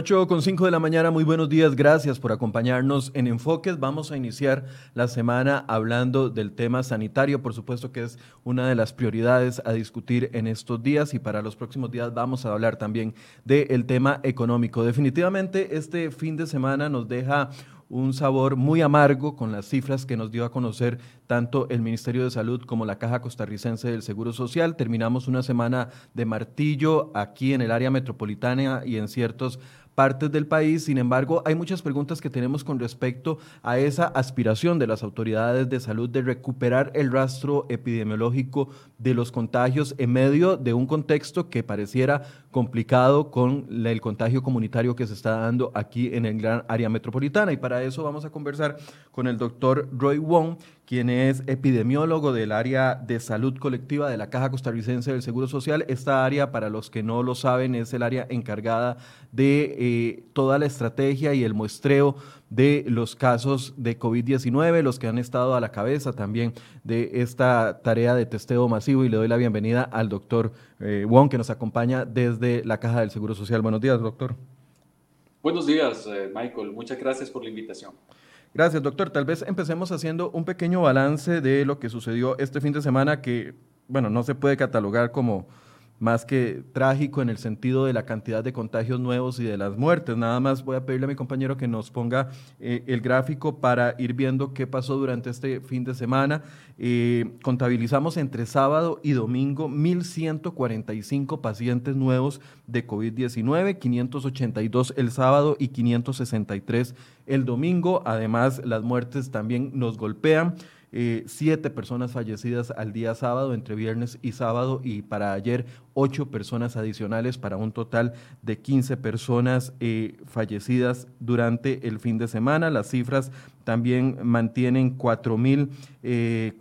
8 con 5 de la mañana, muy buenos días, gracias por acompañarnos en Enfoques. Vamos a iniciar la semana hablando del tema sanitario, por supuesto que es una de las prioridades a discutir en estos días y para los próximos días vamos a hablar también del tema económico. Definitivamente este fin de semana nos deja un sabor muy amargo con las cifras que nos dio a conocer tanto el Ministerio de Salud como la Caja Costarricense del Seguro Social. Terminamos una semana de martillo aquí en el área metropolitana y en ciertos partes del país. Sin embargo, hay muchas preguntas que tenemos con respecto a esa aspiración de las autoridades de salud de recuperar el rastro epidemiológico de los contagios en medio de un contexto que pareciera complicado con el contagio comunitario que se está dando aquí en el gran área metropolitana. Y para eso vamos a conversar con el doctor Roy Wong, quien es epidemiólogo del área de salud colectiva de la Caja Costarricense del Seguro Social. Esta área, para los que no lo saben, es el área encargada de eh, toda la estrategia y el muestreo de los casos de COVID-19, los que han estado a la cabeza también de esta tarea de testeo masivo. Y le doy la bienvenida al doctor eh, Wong, que nos acompaña desde la Caja del Seguro Social. Buenos días, doctor. Buenos días, eh, Michael. Muchas gracias por la invitación. Gracias, doctor. Tal vez empecemos haciendo un pequeño balance de lo que sucedió este fin de semana que, bueno, no se puede catalogar como más que trágico en el sentido de la cantidad de contagios nuevos y de las muertes. Nada más voy a pedirle a mi compañero que nos ponga eh, el gráfico para ir viendo qué pasó durante este fin de semana. Eh, contabilizamos entre sábado y domingo 1.145 pacientes nuevos de COVID-19, 582 el sábado y 563 el domingo. Además, las muertes también nos golpean. Eh, siete personas fallecidas al día sábado, entre viernes y sábado, y para ayer ocho personas adicionales para un total de 15 personas eh, fallecidas durante el fin de semana. Las cifras también mantienen 4.553 eh,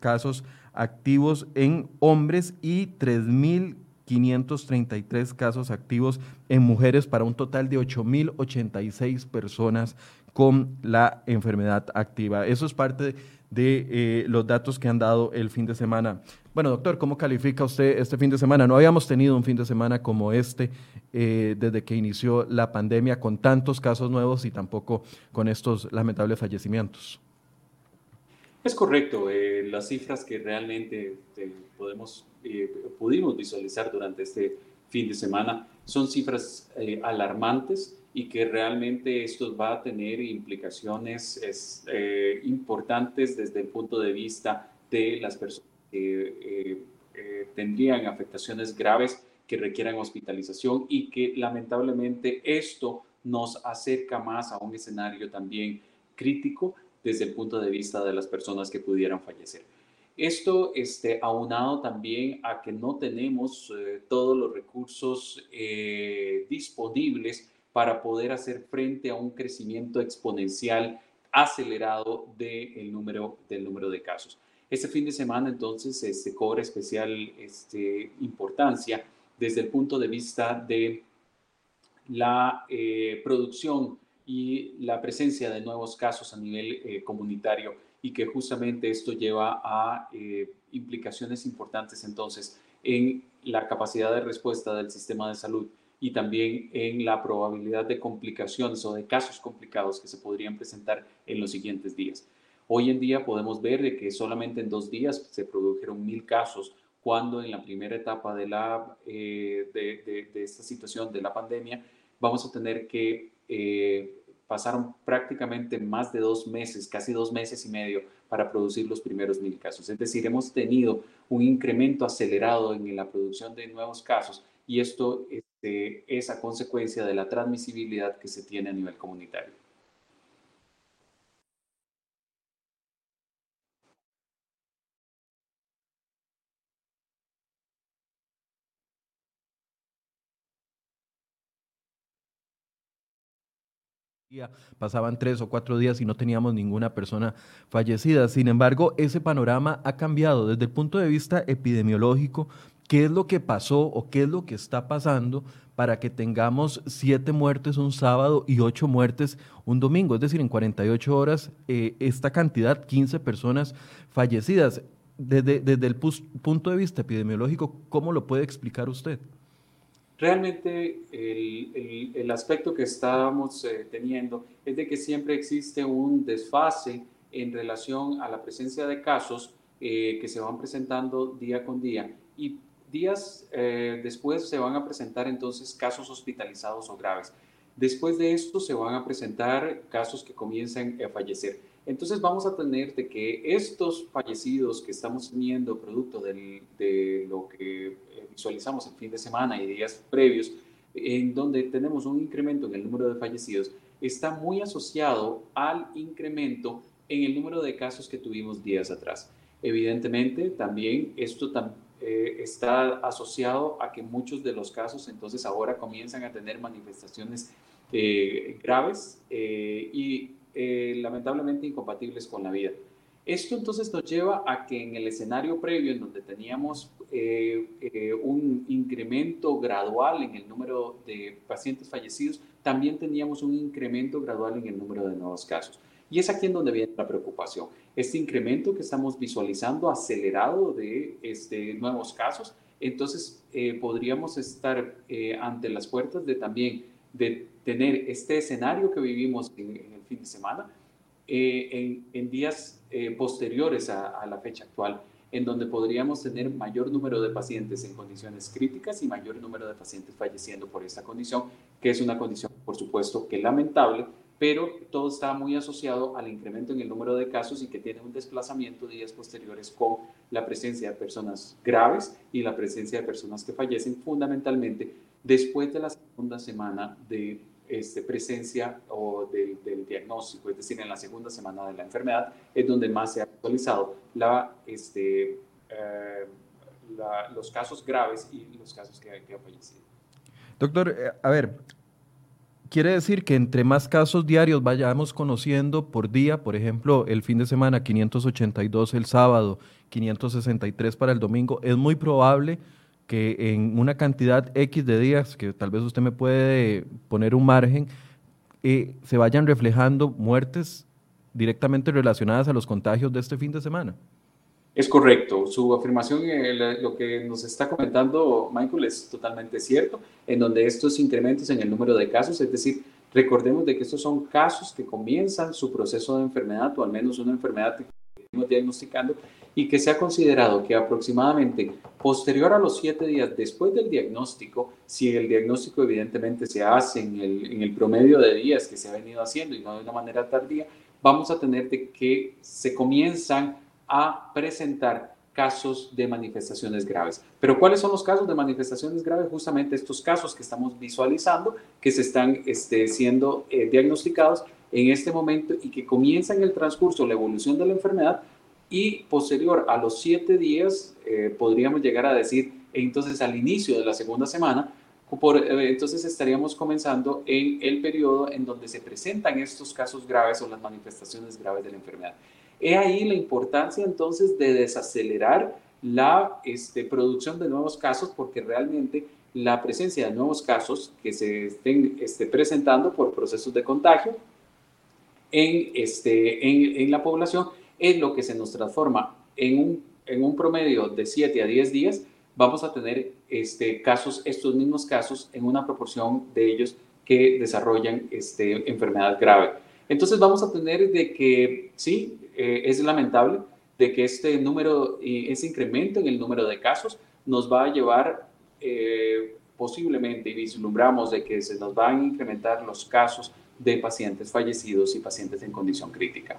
casos activos en hombres y 3.533 casos activos en mujeres para un total de 8.086 personas con la enfermedad activa. Eso es parte de eh, los datos que han dado el fin de semana. Bueno, doctor, ¿cómo califica usted este fin de semana? No habíamos tenido un fin de semana como este eh, desde que inició la pandemia con tantos casos nuevos y tampoco con estos lamentables fallecimientos. Es correcto, eh, las cifras que realmente podemos, pudimos visualizar durante este fin de semana son cifras alarmantes y que realmente esto va a tener implicaciones eh, importantes desde el punto de vista de las personas que eh, eh, tendrían afectaciones graves que requieran hospitalización y que lamentablemente esto nos acerca más a un escenario también crítico desde el punto de vista de las personas que pudieran fallecer. Esto este, aunado también a que no tenemos todos los recursos disponibles para poder hacer frente a un crecimiento exponencial acelerado del número, del número de casos. Este fin de semana entonces se este, cobra especial este, importancia desde el punto de vista de la eh, producción y la presencia de nuevos casos a nivel eh, comunitario y que justamente esto lleva a eh, implicaciones importantes entonces en la capacidad de respuesta del sistema de salud y también en la probabilidad de complicaciones o de casos complicados que se podrían presentar en los siguientes días. Hoy en día podemos ver de que solamente en dos días se produjeron mil casos, cuando en la primera etapa de, la, eh, de, de, esta situación de la pandemia vamos a tener que eh, pasaron prácticamente más de dos meses, casi dos meses y medio para producir los primeros mil casos. Es decir, hemos tenido un incremento acelerado en la producción de nuevos casos y esto este, es a consecuencia de la transmisibilidad que se tiene a nivel comunitario. pasaban tres o cuatro días y no teníamos ninguna persona fallecida. Sin embargo, ese panorama ha cambiado desde el punto de vista epidemiológico qué es lo que pasó o qué es lo que está pasando para que tengamos siete muertes un sábado y ocho muertes un domingo. Es decir, en 48 horas, eh, esta cantidad, 15 personas fallecidas. Desde, desde el punto de vista epidemiológico, ¿cómo lo puede explicar usted? Realmente el, el, aspecto que estamos eh, teniendo es de que siempre existe un desfase en relación a la presencia de casos eh, que se van presentando día con día y días eh, después se van a presentar entonces casos hospitalizados o graves. Después de esto se van a presentar casos que comienzan a fallecer. Entonces vamos a tener de que estos fallecidos que estamos teniendo producto de lo que eh, visualizamos el fin de semana y días previos, en donde tenemos un incremento en el número de fallecidos, está muy asociado al incremento en el número de casos que tuvimos días atrás. Evidentemente, también esto eh, está asociado a que muchos de los casos entonces ahora comienzan a tener manifestaciones eh, graves eh, y lamentablemente incompatibles con la vida. Esto entonces nos lleva a que en el escenario previo, en donde teníamos un incremento gradual en el número de pacientes fallecidos, también teníamos un incremento gradual en el número de nuevos casos. Y es aquí en donde viene la preocupación. Este incremento que estamos visualizando acelerado de este, nuevos casos, entonces eh, podríamos estar eh, ante las puertas de también de tener este escenario que vivimos en, el fin de semana eh, en, días posteriores a, a la fecha actual en donde podríamos tener mayor número de pacientes en condiciones críticas y mayor número de pacientes falleciendo por esta condición, que es una condición, por supuesto, que lamentable, pero todo está muy asociado al incremento en el número de casos y que tiene un desplazamiento días posteriores con la presencia de personas graves y la presencia de personas que fallecen fundamentalmente después de la segunda semana de este, presencia o del, diagnóstico, es decir, en la segunda semana de la enfermedad, es donde más se ha actualizado la, este, eh, los casos graves y los casos que, que han fallecido. Doctor, eh, a ver, quiere decir que entre más casos diarios vayamos conociendo por día, por ejemplo, el fin de semana 582 el sábado, 563 para el domingo, es muy probable que en una cantidad X de días, que tal vez usted me puede poner un margen, eh, se vayan reflejando muertes directamente relacionadas a los contagios de este fin de semana. Es correcto, su afirmación, eh, lo que nos está comentando Michael es totalmente cierto, en donde estos incrementos en el número de casos, es decir, recordemos de que estos son casos que comienzan su proceso de enfermedad o al menos una enfermedad que estamos diagnosticando y que se ha considerado que aproximadamente posterior a los siete días después del diagnóstico, si el diagnóstico evidentemente se hace en el, en el promedio de días que se ha venido haciendo y no de una manera tardía, vamos a tener de que se comienzan a presentar casos de manifestaciones graves. Pero ¿cuáles son los casos de manifestaciones graves? Justamente estos casos que estamos visualizando, que se están este, siendo eh, diagnosticados en este momento y que comienzan el transcurso, la evolución de la enfermedad y posterior a los siete días, eh, podríamos llegar a decir, entonces al inicio de la segunda semana, eh, entonces estaríamos comenzando en el periodo en donde se presentan estos casos graves o las manifestaciones graves de la enfermedad. He ahí la importancia entonces de desacelerar la este, producción de nuevos casos porque realmente la presencia de nuevos casos que se estén este, presentando por procesos de contagio en, este, en, en, la población es lo que se nos transforma en un, en un promedio de 7 a 10 días. Vamos a tener este, casos, estos mismos casos en una proporción de ellos que desarrollan este, enfermedad grave. Entonces vamos a tener de que, sí, eh, es lamentable de que este número, ese incremento en el número de casos nos va a llevar eh, posiblemente, y vislumbramos de que se nos van a incrementar los casos de pacientes fallecidos y pacientes en condición crítica.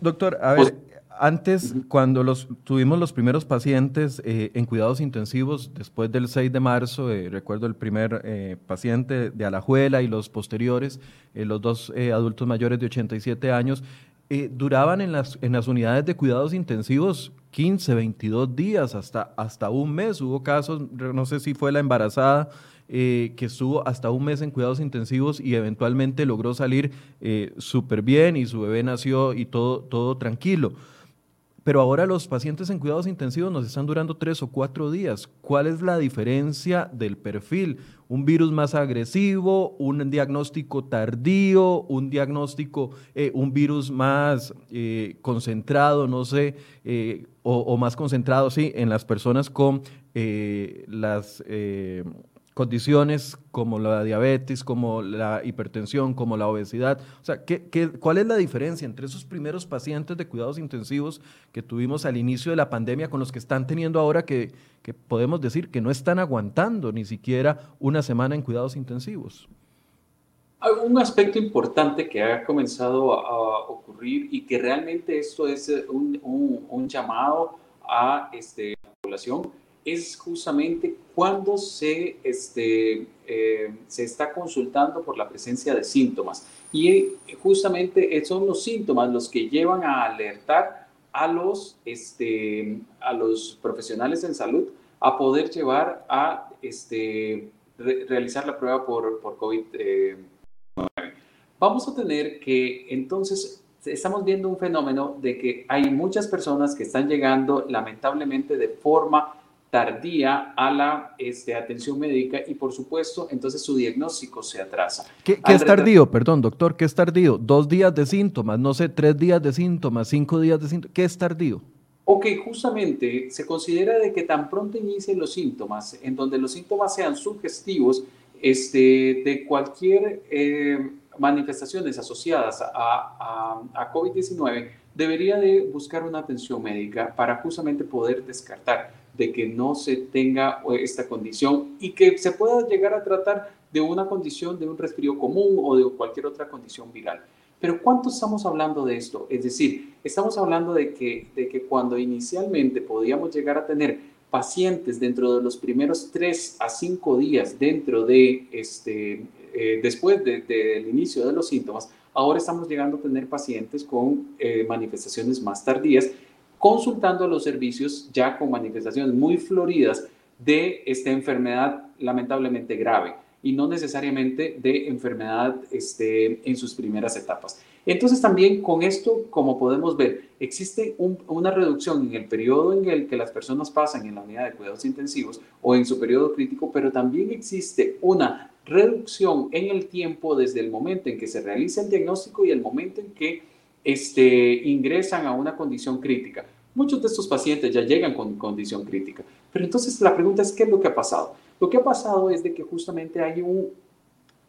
doctor, a ver, antes, cuando los, tuvimos los primeros pacientes eh, en cuidados intensivos, después del 6 de marzo, recuerdo el primer paciente de Alajuela y los posteriores, los dos adultos mayores de 87 años, eh, duraban en las, en las unidades de cuidados intensivos 15, 22 días, hasta, hasta un mes. Hubo casos, no sé si fue la embarazada, eh, que estuvo hasta un mes en cuidados intensivos y eventualmente logró salir eh, súper bien y su bebé nació y todo, todo tranquilo. Pero ahora los pacientes en cuidados intensivos nos están durando tres o cuatro días. ¿Cuál es la diferencia del perfil? ¿Un virus más agresivo? ¿Un diagnóstico tardío? ¿Un diagnóstico, eh, un virus más eh, concentrado, no sé, eh, o, más concentrado, sí, en las personas con las condiciones como la diabetes, como la hipertensión, como la obesidad. O sea, ¿qué, cuál es la diferencia entre esos primeros pacientes de cuidados intensivos que tuvimos al inicio de la pandemia con los que están teniendo ahora que, que podemos decir que no están aguantando ni siquiera una semana en cuidados intensivos? Un aspecto importante que ha comenzado a ocurrir y que realmente esto es un, un, un llamado a este, la población es justamente cuando se, este, eh, se está consultando por la presencia de síntomas. Y justamente son los síntomas los que llevan a alertar a los, este, a los profesionales en salud a poder llevar a este, realizar la prueba por, por COVID-19. Vamos a tener que entonces estamos viendo un fenómeno de que hay muchas personas que están llegando lamentablemente de forma tardía a la este, atención médica y por supuesto entonces su diagnóstico se atrasa. ¿Qué, es tardío? Perdón, doctor, ¿qué es tardío? Dos días de síntomas, no sé, tres días de síntomas, cinco días de síntomas, ¿qué es tardío? Ok, justamente se considera de que tan pronto inicien los síntomas, en donde los síntomas sean sugestivos este, de cualquier eh, manifestaciones asociadas a, a, a COVID-19, debería de buscar una atención médica para justamente poder descartar de que no se tenga eh, esta condición y que se pueda llegar a tratar de una condición de un resfrío común o de cualquier otra condición viral. Pero ¿cuánto estamos hablando de esto? Es decir, estamos hablando de que, de que cuando inicialmente podíamos llegar a tener pacientes dentro de los primeros 3 a 5 días dentro de este, eh, después del inicio de los síntomas, ahora estamos llegando a tener pacientes con eh, manifestaciones más tardías consultando los servicios ya con manifestaciones muy floridas de esta enfermedad lamentablemente grave y no necesariamente de enfermedad este, en sus primeras etapas. Entonces también con esto, como podemos ver, existe una reducción en el periodo en el que las personas pasan en la unidad de cuidados intensivos o en su periodo crítico, pero también existe una reducción en el tiempo desde el momento en que se realiza el diagnóstico y el momento en que este, ingresan a una condición crítica. Muchos de estos pacientes ya llegan con condición crítica. Pero entonces la pregunta es, ¿qué es lo que ha pasado? Lo que ha pasado es de que justamente hay un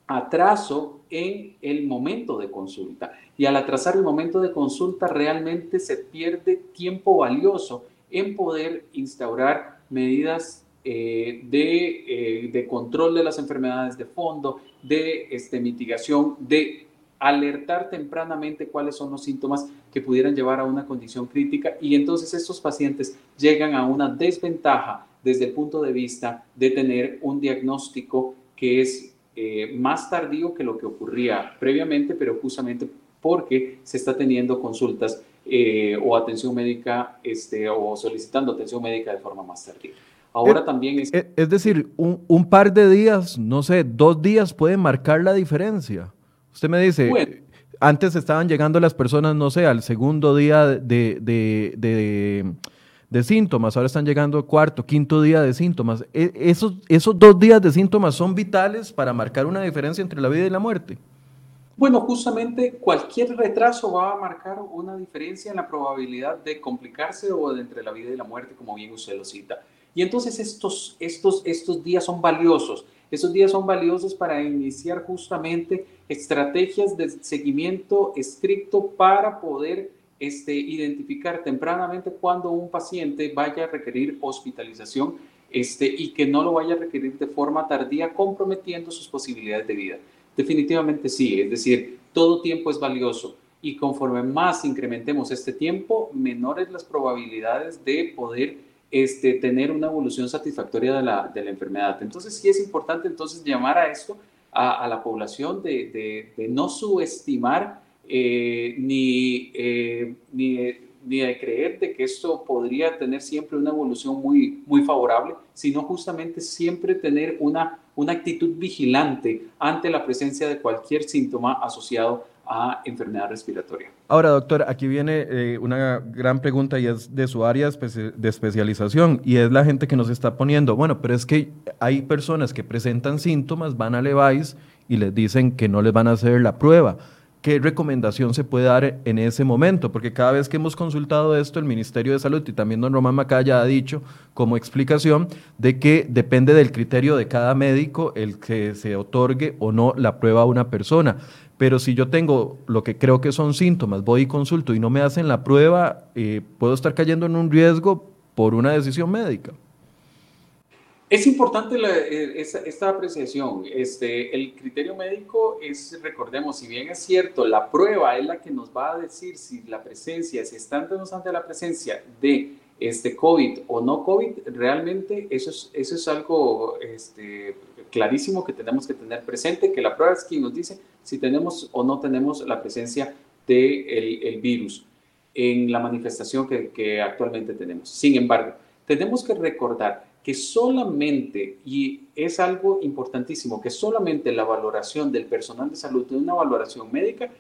atraso en el momento de consulta. Y al atrasar el momento de consulta realmente se pierde tiempo valioso en poder instaurar medidas eh, de, eh, de, control de las enfermedades de fondo, de este, mitigación, de alertar tempranamente cuáles son los síntomas que pudieran llevar a una condición crítica y entonces estos pacientes llegan a una desventaja desde el punto de vista de tener un diagnóstico que es eh, más tardío que lo que ocurría previamente, pero justamente porque se está teniendo consultas eh, o atención médica este, o solicitando atención médica de forma más tardía. Ahora también es... Es decir, un, un par de días, no sé, dos días pueden marcar la diferencia. Usted me dice, antes estaban llegando las personas, no sé, al segundo día de, de, síntomas, ahora están llegando cuarto, quinto día de síntomas. E, esos, esos dos días de síntomas son vitales para marcar una diferencia entre la vida y la muerte. Bueno, justamente cualquier retraso va a marcar una diferencia en la probabilidad de complicarse o de entre la vida y la muerte, como bien usted lo cita. Y entonces estos, estos, estos días son valiosos. Esos días son valiosos para iniciar justamente estrategias de seguimiento estricto para poder este, identificar tempranamente cuando un paciente vaya a requerir hospitalización este, y que no lo vaya a requerir de forma tardía, comprometiendo sus posibilidades de vida. Definitivamente sí, es decir, todo tiempo es valioso y conforme más incrementemos este tiempo, menores las probabilidades de poder este, tener una evolución satisfactoria de la, de la, enfermedad. Entonces sí es importante entonces llamar a esto a, la población de, de, no subestimar eh, ni, eh, ni, ni, de creer de que esto podría tener siempre una evolución muy, muy favorable, sino justamente siempre tener una, una actitud vigilante ante la presencia de cualquier síntoma asociado a enfermedad respiratoria. Ahora, doctor, aquí viene eh, una gran pregunta y es de su área de especialización y es la gente que nos está poniendo, bueno, pero es que hay personas que presentan síntomas, van a Levi's y les dicen que no les van a hacer la prueba. ¿qué recomendación se puede dar en ese momento? Porque cada vez que hemos consultado esto, el Ministerio de Salud y también don Román Macaya ha dicho como explicación de que depende del criterio de cada médico el que se otorgue o no la prueba a una persona. Pero si yo tengo lo que creo que son síntomas, voy y consulto y no me hacen la prueba, eh, puedo estar cayendo en un riesgo por una decisión médica. Es importante eh, esta, apreciación. Este, el criterio médico es, recordemos, si bien es cierto, la prueba es la que nos va a decir si la presencia, si estamos ante la presencia de este COVID o no COVID, realmente eso es, eso es algo este, clarísimo que tenemos que tener presente, que la prueba es quien nos dice si tenemos o no tenemos la presencia del de el virus en la manifestación que, que actualmente tenemos. Sin embargo, tenemos que recordar que solamente, y es algo importantísimo, que solamente la valoración del personal de salud de una valoración médica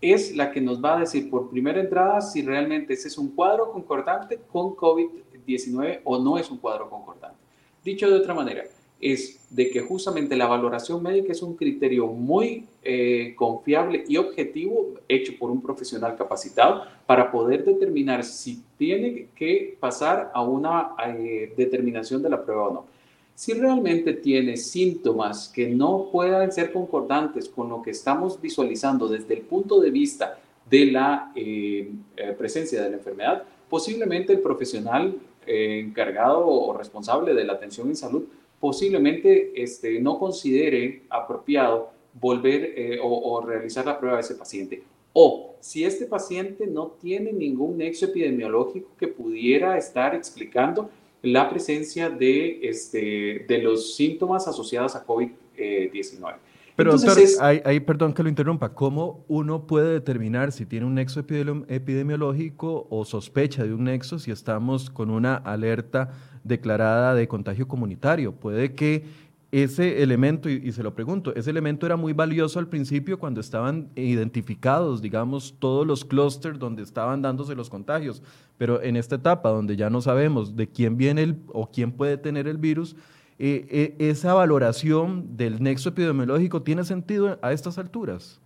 es la que nos va a decir por primera entrada si realmente ese es un cuadro concordante con COVID-19 o no es un cuadro concordante. Dicho de otra manera, es de que justamente la valoración médica es un criterio muy eh, confiable y objetivo hecho por un profesional capacitado para poder determinar si tiene que pasar a una eh, determinación de la prueba o no. Si realmente tiene síntomas que no puedan ser concordantes con lo que estamos visualizando desde el punto de vista de la eh, presencia de la enfermedad, posiblemente el profesional encargado o responsable de la atención en salud posiblemente este, no considere apropiado volver eh, o, realizar la prueba de ese paciente. O si este paciente no tiene ningún nexo epidemiológico que pudiera estar explicando la presencia de, este, de los síntomas asociados a COVID-19. Pero doctor, ahí, perdón que lo interrumpa, ¿cómo uno puede determinar si tiene un nexo epidemiológico o sospecha de un nexo si estamos con una alerta declarada de contagio comunitario? Puede que ese elemento, y, se lo pregunto, ese elemento era muy valioso al principio cuando estaban identificados, digamos, todos los clústeres donde estaban dándose los contagios, pero en esta etapa donde ya no sabemos de quién viene el, o quién puede tener el virus, eh, esa valoración del nexo epidemiológico tiene sentido a estas alturas?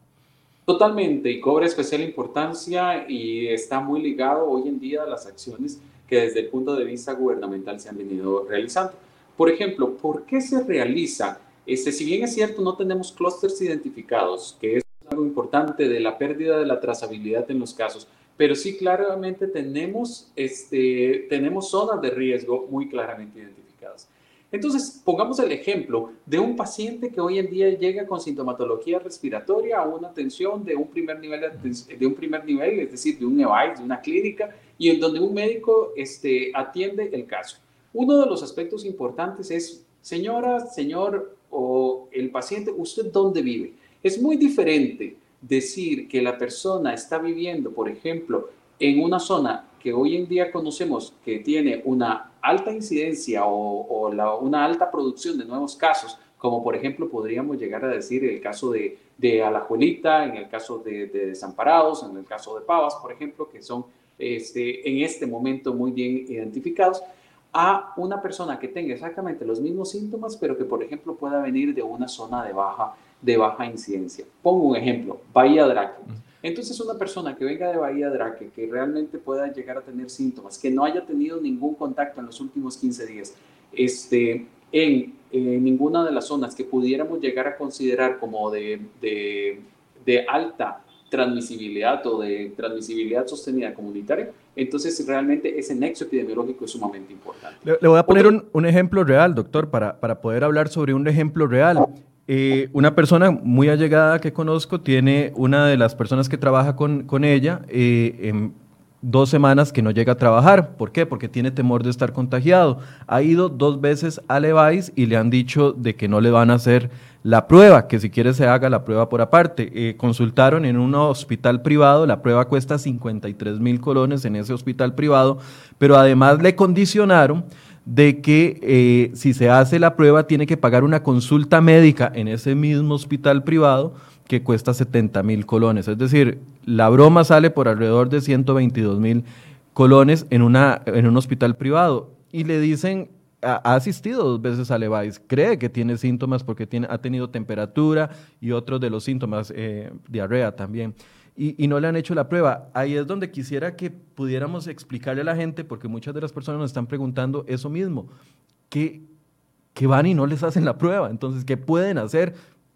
Totalmente, y cobra especial importancia y está muy ligado hoy en día a las acciones que desde el punto de vista gubernamental se han venido realizando. Por ejemplo, ¿por qué se realiza? Este, si bien es cierto, no tenemos clústeres identificados, que es algo importante de la pérdida de la trazabilidad en los casos, pero sí claramente tenemos, este, tenemos zonas de riesgo muy claramente identificadas. Entonces, pongamos el ejemplo de un paciente que hoy en día llega con sintomatología respiratoria a una atención de un primer nivel, de un primer nivel es decir, de un EVAIS, de una clínica, y en donde un médico este, atiende el caso. Uno de los aspectos importantes es, señora, señor o el paciente, ¿usted dónde vive? Es muy diferente decir que la persona está viviendo, por ejemplo, en una zona que hoy en día conocemos que tiene una alta incidencia o, una alta producción de nuevos casos, como por ejemplo podríamos llegar a decir el caso de, de Alajuelita, en el caso de, Desamparados, en el caso de Pavas, por ejemplo, que son este, en este momento muy bien identificados, a una persona que tenga exactamente los mismos síntomas, pero que por ejemplo pueda venir de una zona de baja, de baja incidencia. Pongo un ejemplo, Bahía Draco. Entonces, una persona que venga de Bahía Draque, que realmente pueda llegar a tener síntomas, que no haya tenido ningún contacto en los últimos 15 días, este, en, ninguna de las zonas que pudiéramos llegar a considerar como de, de, alta transmisibilidad o de transmisibilidad sostenida comunitaria, entonces realmente ese nexo epidemiológico es sumamente importante. Le, voy a poner un, un, ejemplo real, doctor, para, para poder hablar sobre un ejemplo real. Eh, una persona muy allegada que conozco tiene una de las personas que trabaja con, con ella eh, en dos semanas que no llega a trabajar. ¿Por qué? Porque tiene temor de estar contagiado. Ha ido dos veces a Levi's y le han dicho de que no le van a hacer la prueba, que si quiere se haga la prueba por aparte. Eh, consultaron en un hospital privado, la prueba cuesta 53 mil colones en ese hospital privado, pero además le condicionaron de que eh, si se hace la prueba tiene que pagar una consulta médica en ese mismo hospital privado que cuesta 70 mil colones. Es decir, la broma sale por alrededor de 122 mil colones en, una, en un hospital privado. Y le dicen ha, asistido dos veces a Levi's, cree que tiene síntomas porque tiene, ha tenido temperatura y otros de los síntomas, eh, diarrea también. Y, no le han hecho la prueba. Ahí es donde quisiera que pudiéramos explicarle a la gente, porque muchas de las personas nos están preguntando eso mismo, que, que van y no les hacen la prueba. Entonces, ¿qué pueden hacer?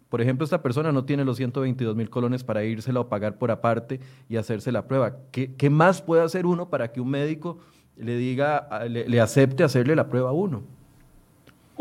Por ejemplo, esta persona no tiene los 122 mil colones para írsela o pagar por aparte y hacerse la prueba. ¿Qué, ¿Qué, más puede hacer uno para que un médico le diga, le acepte hacerle la prueba a uno?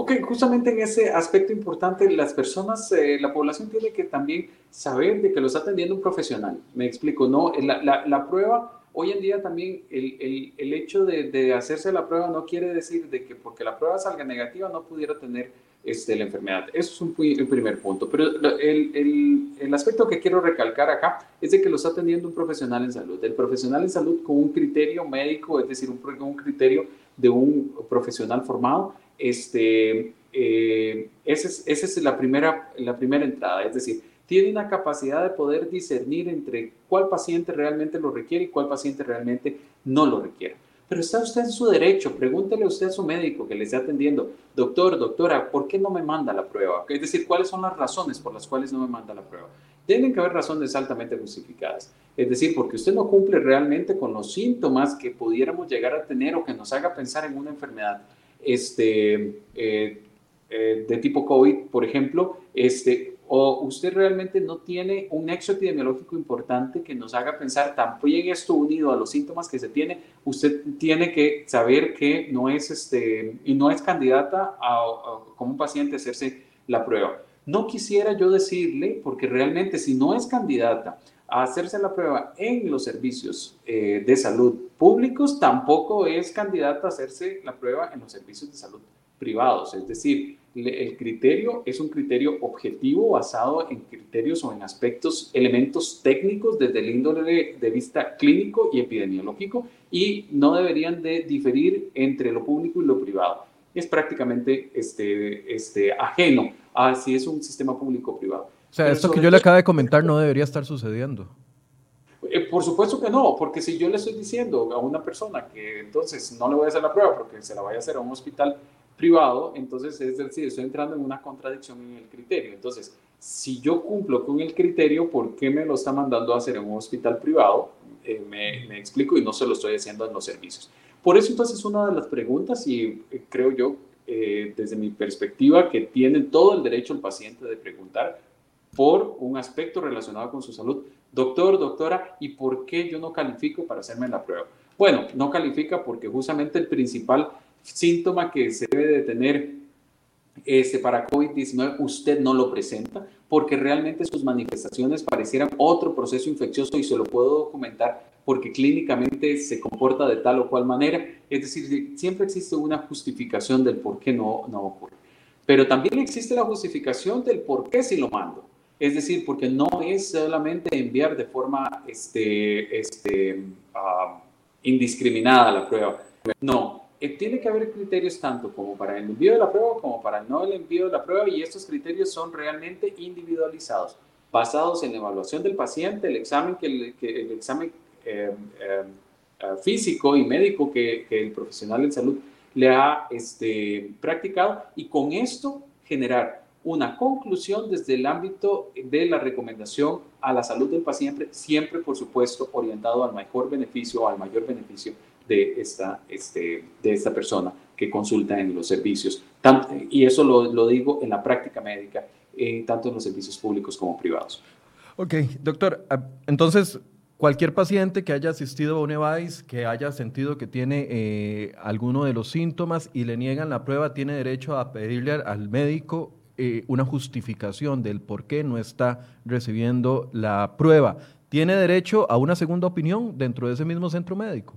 Ok, justamente en ese aspecto importante, las personas, eh, la población tiene que también saber de que lo está atendiendo un profesional. Me explico, ¿no? La, la, la prueba, hoy en día también el, el, el hecho de, de, hacerse la prueba no quiere decir de que porque la prueba salga negativa no pudiera tener este, la enfermedad. Eso es un, un primer punto. Pero el, el, aspecto que quiero recalcar acá es de que lo está atendiendo un profesional en salud. El profesional en salud con un criterio médico, es decir, un, un criterio de un profesional formado, este, eh, esa es, esa es la, primera, la primera entrada. Es decir, tiene una capacidad de poder discernir entre cuál paciente realmente lo requiere y cuál paciente realmente no lo requiere. Pero está usted en su derecho, pregúntele usted a su médico que le esté atendiendo, doctor, doctora, ¿por qué no me manda la prueba? Es decir, ¿cuáles son las razones por las cuales no me manda la prueba? Tienen que haber razones altamente justificadas. Es decir, porque usted no cumple realmente con los síntomas que pudiéramos llegar a tener o que nos haga pensar en una enfermedad este, eh, eh, de tipo COVID, por ejemplo, este, o usted realmente no tiene un nexo epidemiológico importante que nos haga pensar también esto unido a los síntomas que se tiene, usted tiene que saber que no es este y no es candidata a, como un paciente a hacerse la prueba. No quisiera yo decirle, porque realmente si no es candidata hacerse la prueba en los servicios eh, de salud públicos, tampoco es candidata a hacerse la prueba en los servicios de salud privados. Es decir, el criterio es un criterio objetivo basado en criterios o en aspectos, elementos técnicos desde el índole de vista clínico y epidemiológico y no deberían de diferir entre lo público y lo privado. Es prácticamente este, este, ajeno a si es un sistema público o privado. O sea, esto que yo le acabo de comentar no debería estar sucediendo. Eh, por supuesto que no, porque si yo le estoy diciendo a una persona que entonces no le voy a hacer la prueba porque se la vaya a hacer a un hospital privado, entonces es decir, estoy entrando en una contradicción en el criterio. Entonces, si yo cumplo con el criterio, ¿por qué me lo está mandando a hacer en un hospital privado? Eh, me, me, explico y no se lo estoy haciendo en los servicios. Por eso entonces una de las preguntas, y eh, creo yo, eh, desde mi perspectiva, que tiene todo el derecho el paciente de preguntar por un aspecto relacionado con su salud, doctor, doctora, ¿y por qué yo no califico para hacerme la prueba? Bueno, no califica porque justamente el principal síntoma que se debe de tener este, para COVID-19 usted no lo presenta porque realmente sus manifestaciones parecieran otro proceso infeccioso y se lo puedo documentar porque clínicamente se comporta de tal o cual manera. Es decir, siempre existe una justificación del por qué no, no ocurre. Pero también existe la justificación del por qué si lo mando. Es decir, porque no es solamente enviar de forma este, este, indiscriminada la prueba. No, eh, tiene que haber criterios tanto como para el envío de la prueba como para no el envío de la prueba y estos criterios son realmente individualizados, basados en la evaluación del paciente, el examen, que el, que el examen eh, físico y médico que, el profesional en salud le ha este, practicado y con esto generar una conclusión desde el ámbito de la recomendación a la salud del paciente, siempre por supuesto orientado al mejor beneficio o al mayor beneficio de esta, este, de esta persona que consulta en los servicios. Y eso lo, lo, digo en la práctica médica, eh, tanto en los servicios públicos como privados. Ok, doctor, ah, entonces cualquier paciente que haya asistido a un EVAIS, que haya sentido que tiene eh, alguno de los síntomas y le niegan la prueba, tiene derecho a pedirle al médico eh, una justificación del por qué no está recibiendo la prueba. ¿Tiene derecho a una segunda opinión dentro de ese mismo centro médico?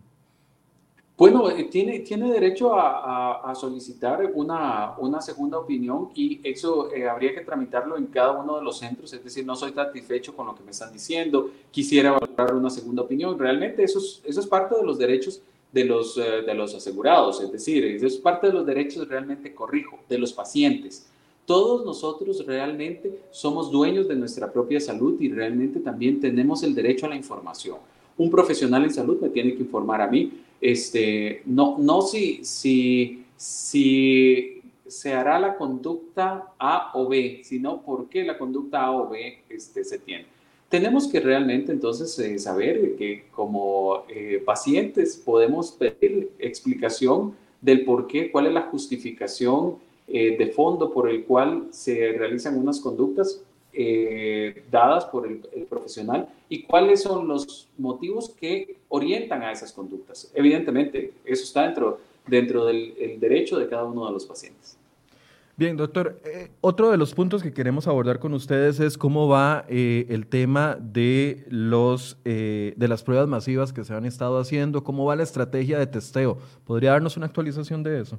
Bueno, eh, tiene, tiene derecho a, solicitar una, una, segunda opinión y eso eh, habría que tramitarlo en cada uno de los centros, es decir, no soy satisfecho con lo que me están diciendo, quisiera valorar una segunda opinión. Realmente eso es, eso es parte de los derechos de los, de los asegurados, es decir, eso es parte de los derechos realmente, corrijo, de los pacientes. Todos nosotros realmente somos dueños de nuestra propia salud y realmente también tenemos el derecho a la información. Un profesional en salud me tiene que informar a mí este, no, no si, si, si se hará la conducta A o B, sino por qué la conducta A o B este, se tiene. Tenemos que realmente entonces eh, saber que como eh, pacientes podemos pedir explicación del por qué, cuál es la justificación eh, de fondo por el cual se realizan unas conductas dadas por el, profesional y cuáles son los motivos que orientan a esas conductas. Evidentemente, eso está dentro, dentro del derecho de cada uno de los pacientes. Bien, doctor, eh, otro de los puntos que queremos abordar con ustedes es cómo va eh, el tema de, los, eh, de las pruebas masivas que se han estado haciendo, cómo va la estrategia de testeo. ¿Podría darnos una actualización de eso?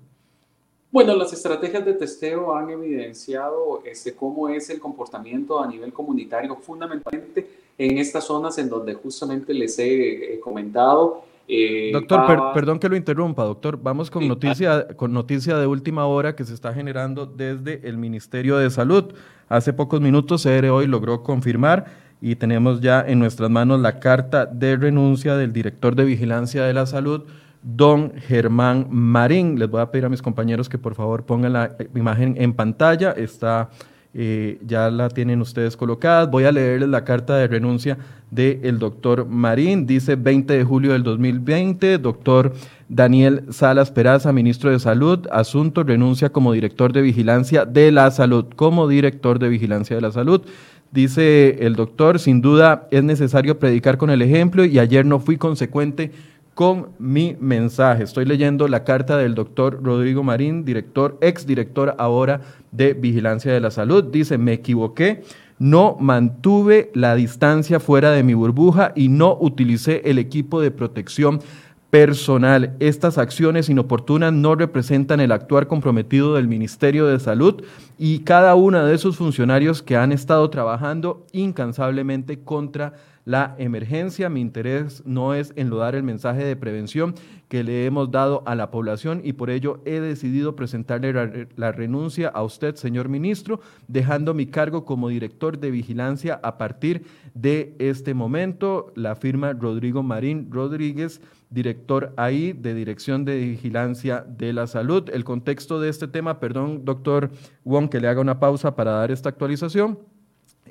Bueno, las estrategias de testeo han evidenciado este, cómo es el comportamiento a nivel comunitario, fundamentalmente en estas zonas en donde justamente les he comentado eh, doctor, perdón que lo interrumpa, doctor. Vamos con, noticia, con noticia de última hora que se está generando desde el Ministerio de Salud. Hace pocos minutos, CR hoy logró confirmar y tenemos ya en nuestras manos la carta de renuncia del director de Vigilancia de la Salud, don Germán Marín. Les voy a pedir a mis compañeros que por favor pongan la imagen en pantalla. Está eh, ya la tienen ustedes colocada. Voy a leerles la carta de renuncia del doctor Marín. Dice 20 de julio del 2020, doctor Daniel Salas Peraza, ministro de Salud, asunto, renuncia como director de vigilancia de la salud, como director de vigilancia de la salud. Dice el doctor, sin duda es necesario predicar con el ejemplo y ayer no fui consecuente con mi mensaje. Estoy leyendo la carta del doctor Rodrigo Marín, director, ex director ahora de Vigilancia de la Salud. Dice, me equivoqué, no mantuve la distancia fuera de mi burbuja y no utilicé el equipo de protección personal. Estas acciones inoportunas no representan el actuar comprometido del Ministerio de Salud y cada uno de esos funcionarios que han estado trabajando incansablemente contra la emergencia. Mi interés no es enlodar el mensaje de prevención que le hemos dado a la población y por ello he decidido presentarle la, renuncia a usted, señor ministro, dejando mi cargo como director de vigilancia a partir de este momento. La firma Rodrigo Marín Rodríguez director ahí de Dirección de Vigilancia de la Salud. El contexto de este tema, perdón, doctor Wong, que le haga una pausa para dar esta actualización.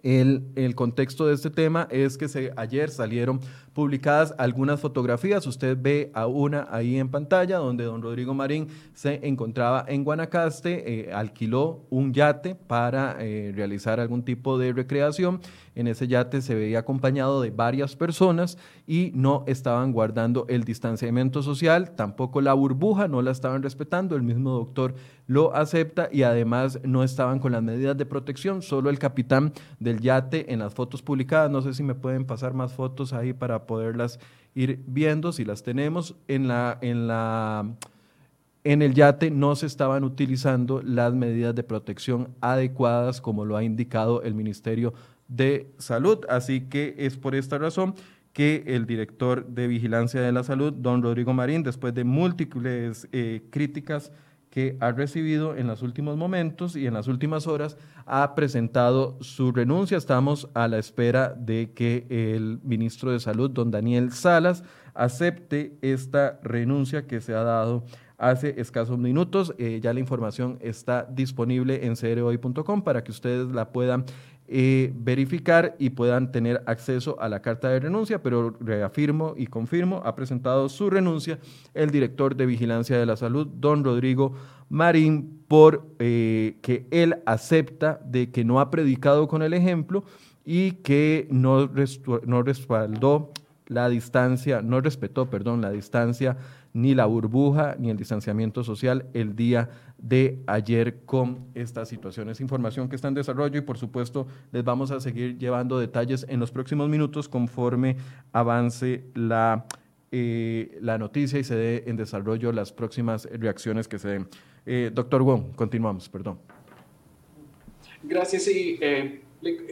El, el, contexto de este tema es que ayer salieron publicadas algunas fotografías. Usted ve a una ahí en pantalla donde don Rodrigo Marín se encontraba en Guanacaste, eh, alquiló un yate para eh, realizar algún tipo de recreación en ese yate se veía acompañado de varias personas y no estaban guardando el distanciamiento social, tampoco la burbuja, no la estaban respetando, el mismo doctor lo acepta y además no estaban con las medidas de protección, solo el capitán del yate en las fotos publicadas, no sé si me pueden pasar más fotos ahí para poderlas ir viendo, si las tenemos en la... En la en el yate no se estaban utilizando las medidas de protección adecuadas como lo ha indicado el Ministerio de Salud. Así que es por esta razón que el director de Vigilancia de la Salud, don Rodrigo Marín, después de múltiples eh, críticas que ha recibido en los últimos momentos y en las últimas horas, ha presentado su renuncia. Estamos a la espera de que el ministro de Salud, don Daniel Salas, acepte esta renuncia que se ha dado hace escasos minutos. Eh, ya la información está disponible en crhoy.com para que ustedes la puedan eh, verificar y puedan tener acceso a la carta de renuncia, pero reafirmo y confirmo, ha presentado su renuncia el director de Vigilancia de la Salud, don Rodrigo Marín, por eh, que él acepta de que no ha predicado con el ejemplo y que no, no respaldó la distancia, no respetó, perdón, la distancia ni la burbuja ni el distanciamiento social el día de ayer con esta situación. Es información que está en desarrollo y por supuesto les vamos a seguir llevando detalles en los próximos minutos conforme avance la, eh, la noticia y se dé en desarrollo las próximas reacciones que se den. Eh, doctor Wong, continuamos, perdón. Gracias. Y eh,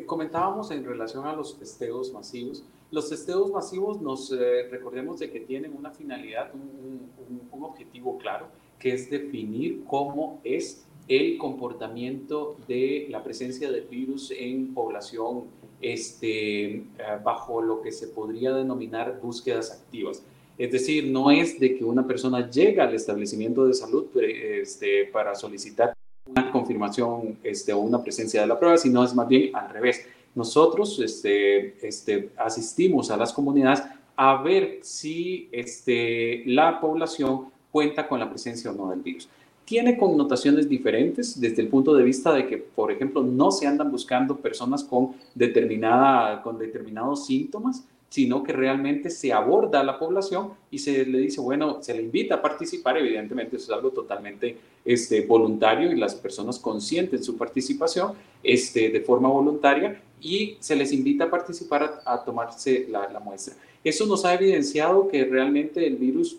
comentábamos en relación a los testeos masivos. Los testeos masivos nos recordemos de que tienen una finalidad, un, un objetivo claro que es definir cómo es el comportamiento de la presencia del virus en población este, eh, bajo lo que se podría denominar búsquedas activas. Es decir, no es de que una persona llega al establecimiento de salud este, para solicitar una confirmación este, o una presencia de la prueba, sino es más bien al revés. Nosotros este, este, asistimos a las comunidades a ver si este, la población cuenta con la presencia o no del virus. Tiene connotaciones diferentes desde el punto de vista de que, por ejemplo, no se andan buscando personas con, determinada, con determinados síntomas, sino que realmente se aborda a la población y se le dice, bueno, se le invita a participar, evidentemente eso es algo totalmente este, voluntario y las personas consienten su participación este, de forma voluntaria y se les invita a participar a, tomarse la, muestra. Eso nos ha evidenciado que realmente el virus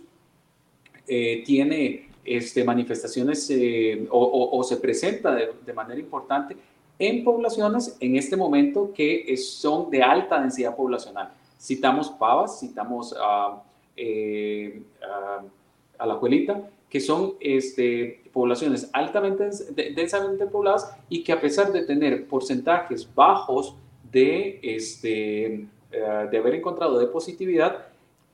eh, tiene este, manifestaciones eh, o, se presenta de manera importante en poblaciones en este momento que son de alta densidad poblacional Citamos Pavas, citamos a, eh, a, La Juelita, que son este, poblaciones altamente densamente pobladas y que a pesar de tener porcentajes bajos de, este, eh, de haber encontrado de positividad,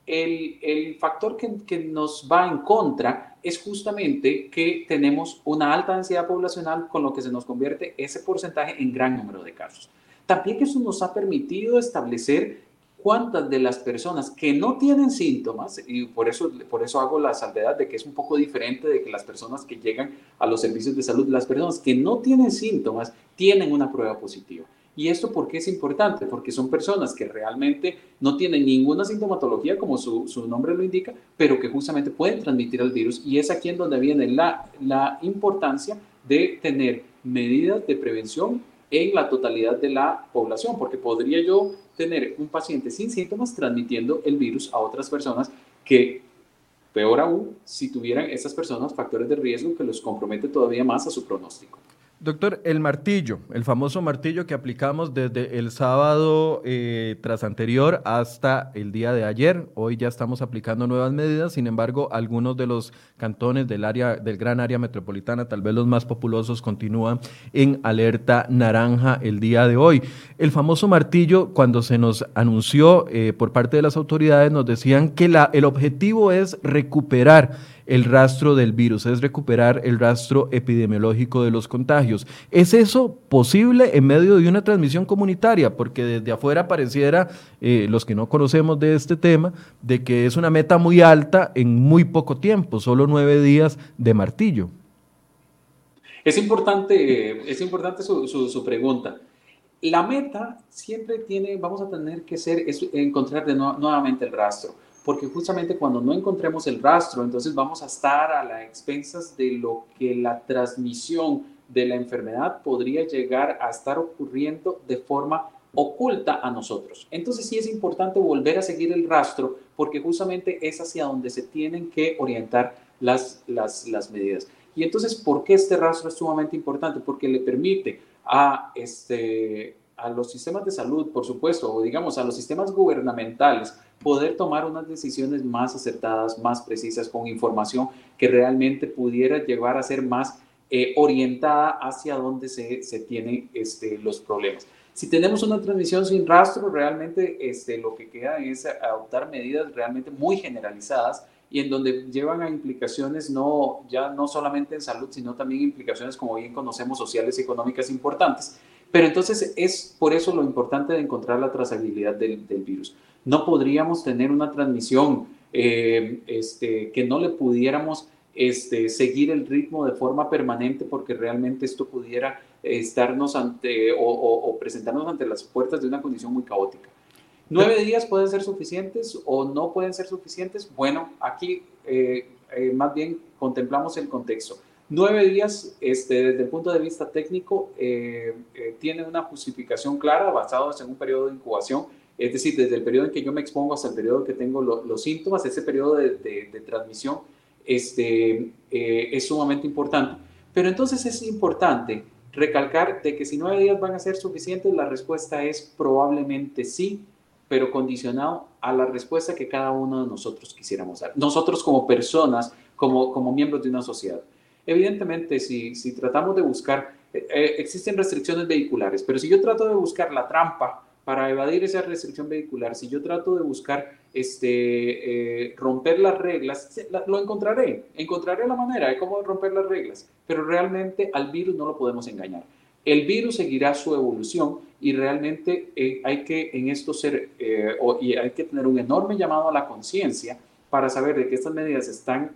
el, el factor que, que, nos va en contra es justamente que tenemos una alta densidad poblacional con lo que se nos convierte ese porcentaje en gran número de casos. También que eso nos ha permitido establecer cuántas de las personas que no tienen síntomas, y por eso, por eso hago la salvedad de que es un poco diferente de que las personas que llegan a los servicios de salud, las personas que no tienen síntomas tienen una prueba positiva. ¿Y esto por qué es importante? Porque son personas que realmente no tienen ninguna sintomatología, como su, su nombre lo indica, pero que justamente pueden transmitir el virus. Y es aquí en donde viene la, la importancia de tener medidas de prevención en la totalidad de la población, porque podría yo tener un paciente sin síntomas transmitiendo el virus a otras personas que, peor aún, si tuvieran esas personas factores de riesgo que los compromete todavía más a su pronóstico. Doctor, el martillo, el famoso martillo que aplicamos desde el sábado eh, tras anterior hasta el día de ayer. Hoy ya estamos aplicando nuevas medidas, sin embargo, algunos de los cantones del área, del gran área metropolitana, tal vez los más populosos, continúan en alerta naranja el día de hoy. El famoso martillo, cuando se nos anunció eh, por parte de las autoridades, nos decían que el objetivo es recuperar el rastro del virus, es recuperar el rastro epidemiológico de los contagios. ¿Es eso posible en medio de una transmisión comunitaria? Porque desde afuera pareciera, eh, los que no conocemos de este tema, de que es una meta muy alta en muy poco tiempo, solo nueve días de martillo. Es importante, es importante su, pregunta. La meta siempre tiene, vamos a tener que ser, es encontrar de nuevamente el rastro porque justamente cuando no encontremos el rastro, entonces vamos a estar a las expensas de lo que la transmisión de la enfermedad podría llegar a estar ocurriendo de forma oculta a nosotros. Entonces sí es importante volver a seguir el rastro porque justamente es hacia donde se tienen que orientar las, las, las medidas. Y entonces, ¿por qué este rastro es sumamente importante? Porque le permite a, este, a los sistemas de salud, por supuesto, o digamos a los sistemas gubernamentales, poder tomar unas decisiones más acertadas, más precisas, con información que realmente pudiera llevar a ser más eh, orientada hacia donde se, se tienen este, los problemas. Si tenemos una transmisión sin rastro, realmente este, lo que queda es adoptar medidas realmente muy generalizadas y en donde llevan a implicaciones no, ya no solamente en salud, sino también implicaciones, como bien conocemos, sociales y económicas importantes. Pero entonces es por eso lo importante de encontrar la trazabilidad del, del virus no podríamos tener una transmisión eh, este, que no le pudiéramos este, seguir el ritmo de forma permanente porque realmente esto pudiera estarnos ante o, presentarnos ante las puertas de una condición muy caótica. ¿Nueve días pueden ser suficientes o no pueden ser suficientes? Bueno, aquí eh, eh, más bien contemplamos el contexto. Nueve días, este, desde el punto de vista técnico, tiene una justificación clara basada en un periodo de incubación es decir, desde el periodo en que yo me expongo hasta el periodo en que tengo los síntomas, ese periodo de, transmisión este, eh, es sumamente importante. Pero entonces es importante recalcar de que si nueve días van a ser suficientes, la respuesta es probablemente sí, pero condicionado a la respuesta que cada uno de nosotros quisiéramos dar. Nosotros como personas, como, como miembros de una sociedad. Evidentemente, si, si tratamos de buscar, eh, eh, existen restricciones vehiculares, pero si yo trato de buscar la trampa para evadir esa restricción vehicular, si yo trato de buscar este, eh, romper las reglas, lo encontraré, encontraré la manera de cómo romper las reglas, pero realmente al virus no lo podemos engañar. El virus seguirá su evolución y realmente eh, hay que en esto ser, eh, y hay que tener un enorme llamado a la conciencia para saber de que estas medidas se están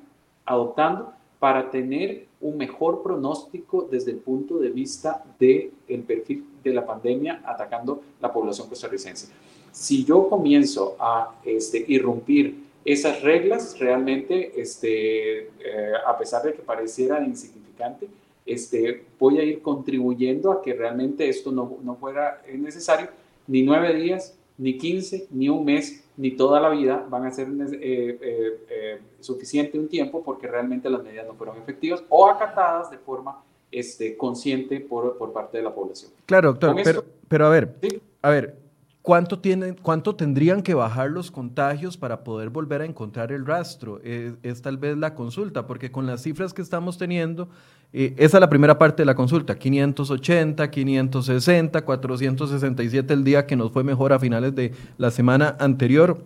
adoptando para tener un mejor pronóstico desde el punto de vista del el perfil de la pandemia atacando la población costarricense. Si yo comienzo a este, irrumpir esas reglas, realmente, este, eh, a pesar de que pareciera insignificante, este, voy a ir contribuyendo a que realmente esto no, no fuera necesario, ni nueve días, ni quince, ni un mes, ni toda la vida van a ser eh, eh, eh, suficiente un tiempo porque realmente las medidas no fueron efectivas o acatadas de forma este, consciente por, por parte de la población. Claro, doctor, pero, pero, a ver, a ver, ¿cuánto, tienen, ¿cuánto tendrían que bajar los contagios para poder volver a encontrar el rastro? es tal vez la consulta, porque con las cifras que estamos teniendo, esa es la primera parte de la consulta, 580, 560, 467 el día que nos fue mejor a finales de la semana anterior.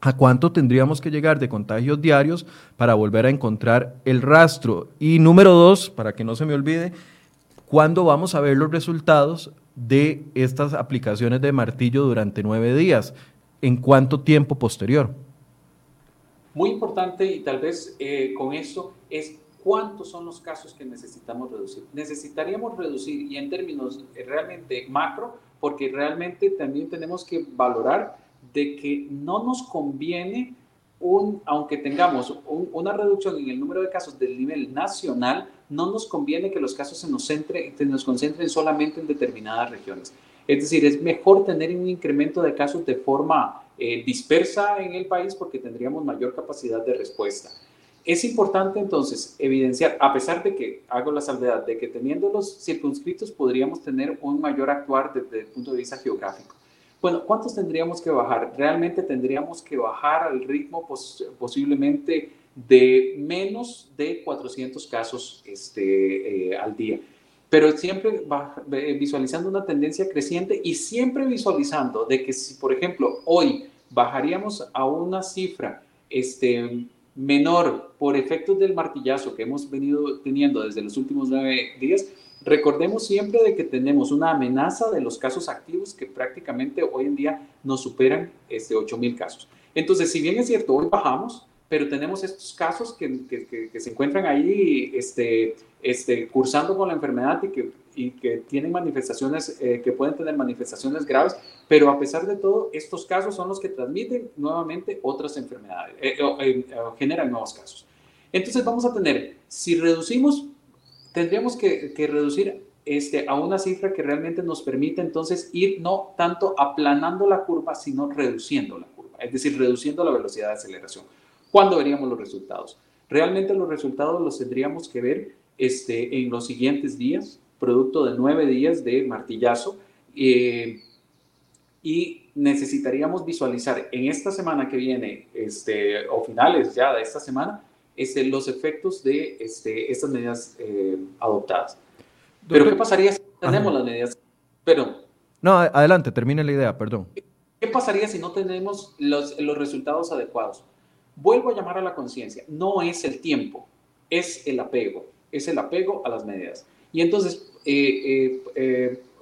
¿A cuánto tendríamos que llegar de contagios diarios para volver a encontrar el rastro? Y número dos, para que no se me olvide, ¿cuándo vamos a ver los resultados de estas aplicaciones de martillo durante nueve días? ¿En cuánto tiempo posterior? Muy importante y tal vez eh, con eso es ¿Cuántos son los casos que necesitamos reducir? Necesitaríamos reducir y en términos eh, realmente macro, porque realmente también tenemos que valorar de que no nos conviene un, aunque tengamos una reducción en el número de casos del nivel nacional, no nos conviene que los casos se nos, centre, se nos concentren solamente en determinadas regiones. Es decir, es mejor tener un incremento de casos de forma eh, dispersa en el país porque tendríamos mayor capacidad de respuesta. Es importante entonces evidenciar, a pesar de que hago la salvedad de que teniendo los circunscritos podríamos tener un mayor actuar desde el punto de vista geográfico. Bueno, ¿cuántos tendríamos que bajar? Realmente tendríamos que bajar al ritmo posiblemente de menos de 400 casos este, eh, al día. Pero siempre visualizando una tendencia creciente y siempre visualizando de que si, por ejemplo, hoy bajaríamos a una cifra este, menor por efectos del martillazo que hemos venido teniendo desde los últimos nueve días, recordemos siempre de que tenemos una amenaza de los casos activos que prácticamente hoy en día nos superan este 8 mil casos. Entonces, si bien es cierto, hoy bajamos, pero tenemos estos casos que, que, se encuentran ahí este, este, cursando con la enfermedad y que, y que tienen manifestaciones, eh, que pueden tener manifestaciones graves, pero a pesar de todo, estos casos son los que transmiten nuevamente otras enfermedades, eh, eh, generan nuevos casos. Entonces vamos a tener, si reducimos, tendríamos que, que reducir este, a una cifra que realmente nos permite entonces ir no tanto aplanando la curva, sino reduciendo la curva, es decir, reduciendo la velocidad de aceleración. ¿Cuándo veríamos los resultados? Realmente los resultados los tendríamos que ver este, en los siguientes días, producto de nueve días de martillazo. Eh, y necesitaríamos visualizar en esta semana que viene, este, o finales ya de esta semana, este, los efectos de este, estas medidas eh, adoptadas. Pero ¿qué pasaría si no tenemos las medidas? Pero, no, adelante, termine la idea, perdón. ¿Qué pasaría si no tenemos los, los resultados adecuados? Vuelvo a llamar a la conciencia, no es el tiempo, es el apego, es el apego a las medidas. Y entonces,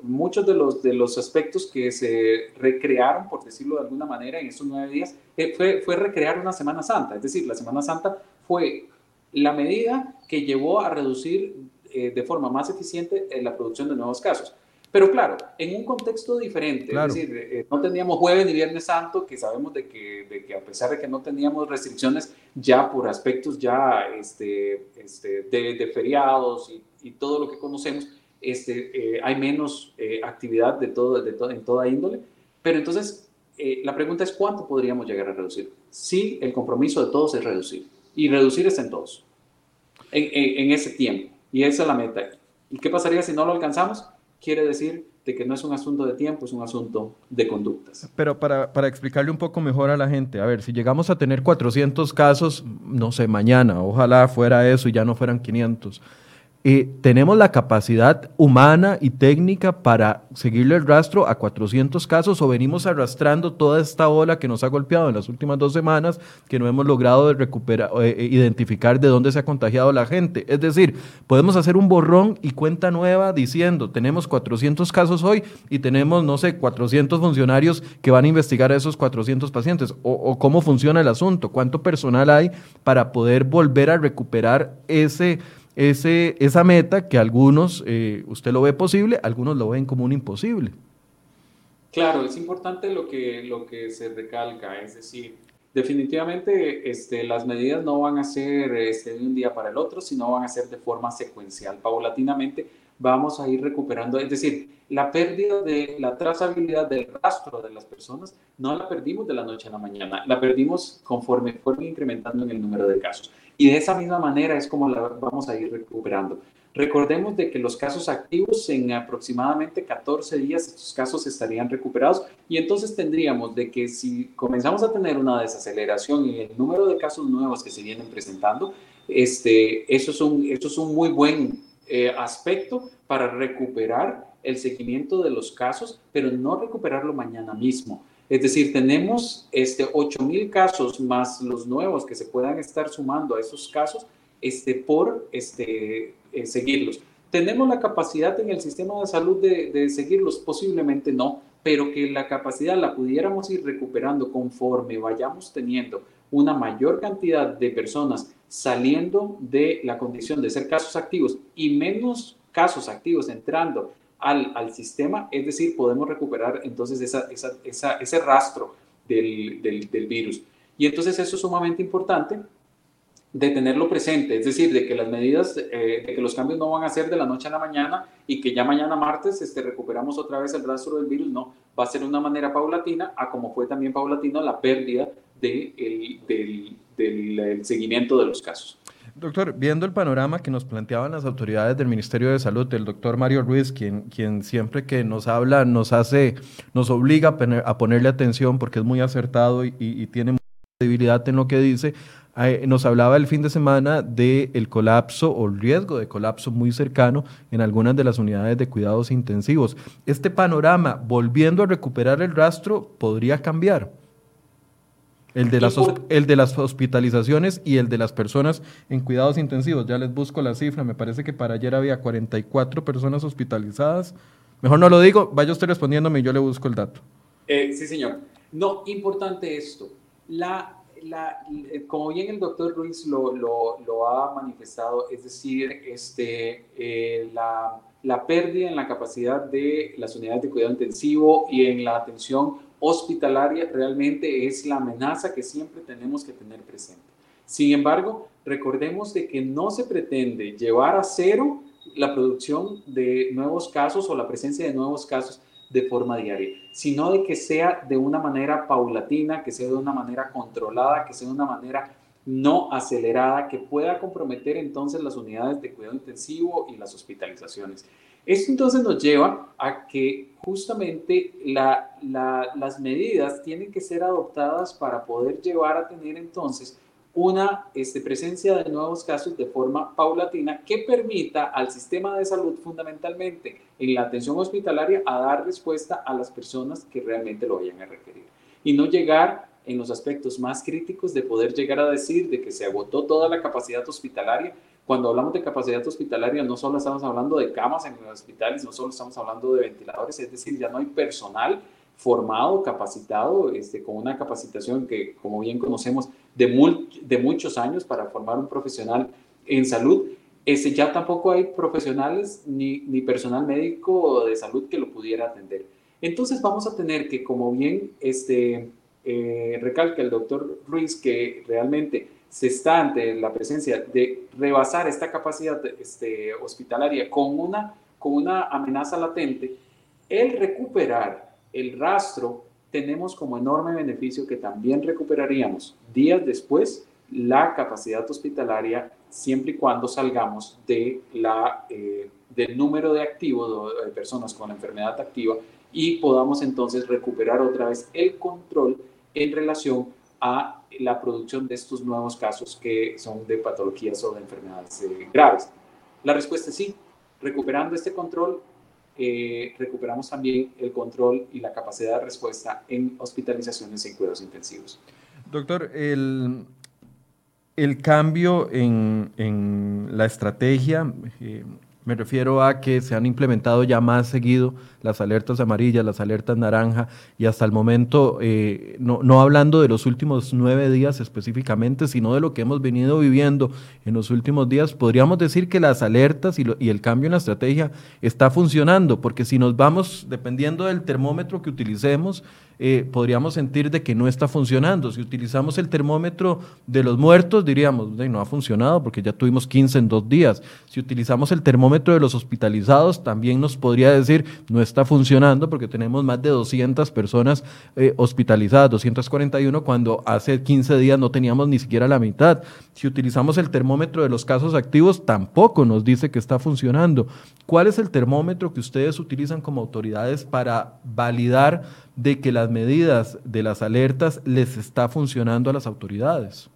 muchos de los, de los aspectos que se recrearon, por decirlo de alguna manera, en estos nueve días, fue, fue recrear una Semana Santa. Es decir, la Semana Santa fue la medida que llevó a reducir de forma más eficiente la producción de nuevos casos. Pero claro, en un contexto diferente, es decir, eh, no teníamos jueves ni viernes santo, que sabemos de que, de que, a pesar de que no teníamos restricciones ya por aspectos ya este, este, de, feriados y, y, todo lo que conocemos, este, eh, hay menos eh, actividad de todo, de todo, en toda índole. Pero entonces, la pregunta es cuánto podríamos llegar a reducir. Sí, el compromiso de todos es reducir. Y reducir es en todos, en ese tiempo. Y esa es la meta. ¿Y qué pasaría si no lo alcanzamos? quiere decir de que no es un asunto de tiempo, es un asunto de conductas. Pero para, para, explicarle un poco mejor a la gente, a ver, si llegamos a tener 400 casos, no sé, mañana, ojalá fuera eso y ya no fueran 500, tenemos la capacidad humana y técnica para seguirle el rastro a 400 casos o venimos arrastrando toda esta ola que nos ha golpeado en las últimas dos semanas que no hemos logrado recuperar, eh, eh, identificar de dónde se ha contagiado la gente. Es decir, podemos hacer un borrón y cuenta nueva diciendo, tenemos 400 casos hoy y tenemos, no sé, 400 funcionarios que van a investigar a esos 400 pacientes. O cómo funciona el asunto, cuánto personal hay para poder volver a recuperar ese ese, esa meta que algunos, eh, usted lo ve posible, algunos lo ven como un imposible. Claro, es importante lo que, lo que se recalca, es decir, definitivamente este, las medidas no van a ser este, de un día para el otro, sino van a ser de forma secuencial, paulatinamente vamos a ir recuperando, es decir, la pérdida de la trazabilidad del rastro de las personas no la perdimos de la noche a la mañana, la perdimos conforme fueron incrementando en el número de casos. Y de esa misma manera es como la vamos a ir recuperando. Recordemos de que los casos activos en aproximadamente 14 días estos casos estarían recuperados y entonces tendríamos de que si comenzamos a tener una desaceleración en el número de casos nuevos que se vienen presentando, este, eso, es un, eso es un muy buen eh, aspecto para recuperar el seguimiento de los casos, pero no recuperarlo mañana mismo. Es decir, tenemos este 8.000 casos más los nuevos que se puedan estar sumando a esos casos este, por este, eh, seguirlos. ¿Tenemos la capacidad en el sistema de salud de, seguirlos? Posiblemente no, pero que la capacidad la pudiéramos ir recuperando conforme vayamos teniendo una mayor cantidad de personas saliendo de la condición de ser casos activos y menos casos activos entrando al, al sistema, es decir, podemos recuperar entonces esa, esa, ese rastro del, del, del virus. Y entonces eso es sumamente importante de tenerlo presente, es decir, de que las medidas, eh, de que los cambios no van a ser de la noche a la mañana y que ya mañana martes este, recuperamos otra vez el rastro del virus, no, va a ser una manera paulatina, a como fue también paulatino la pérdida de el, del, del seguimiento de los casos. Doctor, viendo el panorama que nos planteaban las autoridades del Ministerio de Salud, el doctor Mario Ruiz, quien, quien siempre que nos habla nos hace, nos obliga a, ponerle atención porque es muy acertado y, tiene mucha credibilidad en lo que dice, eh, nos hablaba el fin de semana del el colapso o el riesgo de colapso muy cercano en algunas de las unidades de cuidados intensivos. Este panorama, volviendo a recuperar el rastro, podría cambiar. El de, las, el de las hospitalizaciones y el de las personas en cuidados intensivos. Ya les busco la cifra, me parece que para ayer había 44 personas hospitalizadas. Mejor no lo digo, vaya usted respondiéndome y yo le busco el dato. Eh, sí, señor. No, importante esto. La, la, eh, como bien el doctor Ruiz lo, lo, lo ha manifestado, es decir, este, eh, la, la pérdida en la capacidad de las unidades de cuidado intensivo y en la atención hospitalaria realmente es la amenaza que siempre tenemos que tener presente. Sin embargo, recordemos de que no se pretende llevar a cero la producción de nuevos casos o la presencia de nuevos casos de forma diaria, sino de que sea de una manera paulatina, que sea de una manera controlada, que sea de una manera no acelerada, que pueda comprometer entonces las unidades de cuidado intensivo y las hospitalizaciones. Esto entonces nos lleva a que justamente las medidas tienen que ser adoptadas para poder llevar a tener entonces una este, presencia de nuevos casos de forma paulatina que permita al sistema de salud fundamentalmente en la atención hospitalaria a dar respuesta a las personas que realmente lo vayan a requerir. Y no llegar en los aspectos más críticos de poder llegar a decir de que se agotó toda la capacidad hospitalaria cuando hablamos de capacidad hospitalaria, no solo estamos hablando de camas en los hospitales, no solo estamos hablando de ventiladores, es decir, ya no hay personal formado, capacitado, este, con una capacitación que, como bien conocemos, de, de muchos años para formar un profesional en salud. Este, ya tampoco hay profesionales ni, ni personal médico de salud que lo pudiera atender. Entonces vamos a tener que, como bien este, eh, recalca el doctor Ruiz, que realmente se está ante la presencia de rebasar esta capacidad este, hospitalaria con una, con una amenaza latente, el recuperar el rastro, tenemos como enorme beneficio que también recuperaríamos días después la capacidad hospitalaria siempre y cuando salgamos de la, eh, del número de activos, de personas con enfermedad activa, y podamos entonces recuperar otra vez el control en relación a la producción de estos nuevos casos que son de patologías o de enfermedades eh, graves. La respuesta es sí. Recuperando este control, eh, recuperamos también el control y la capacidad de respuesta en hospitalizaciones y cuidados intensivos. Doctor, el, el cambio en, en la estrategia, eh, me refiero a que se han implementado ya más seguido las alertas amarillas, las alertas naranja, y hasta el momento, eh, no, no, hablando de los últimos nueve días específicamente, sino de lo que hemos venido viviendo en los últimos días, podríamos decir que las alertas y, y el cambio en la estrategia está funcionando, porque si nos vamos, dependiendo del termómetro que utilicemos, eh, podríamos sentir de que no está funcionando. Si utilizamos el termómetro de los muertos, diríamos, no ha funcionado porque ya tuvimos 15 en dos días. Si utilizamos el termómetro de los hospitalizados, también nos podría decir, no está funcionando porque tenemos más de 200 personas eh, hospitalizadas, 241, cuando hace 15 días no teníamos ni siquiera la mitad. Si utilizamos el termómetro de los casos activos, tampoco nos dice que está funcionando. ¿Cuál es el termómetro que ustedes utilizan como autoridades para validar de que las medidas de las alertas les está funcionando a las autoridades?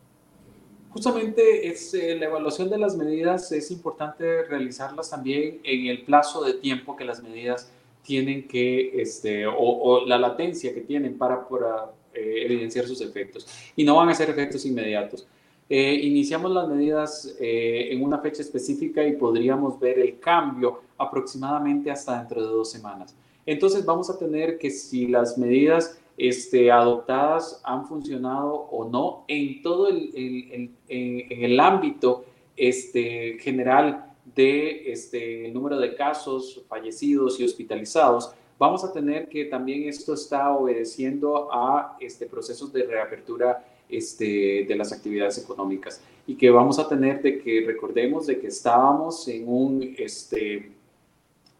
Justamente es, eh, la evaluación de las medidas es importante realizarlas también en el plazo de tiempo que las medidas tienen que, este, o, la latencia que tienen para, para eh, evidenciar sus efectos. Y no van a ser efectos inmediatos. Eh, iniciamos las medidas en una fecha específica y podríamos ver el cambio aproximadamente hasta dentro de dos semanas. Entonces vamos a tener que si las medidas este, adoptadas han funcionado o no en todo el, en, el ámbito este, general de este, el número de casos fallecidos y hospitalizados, vamos a tener que también esto está obedeciendo a este, procesos de reapertura este, de las actividades económicas. Y que vamos a tener de que recordemos de que estábamos en un este,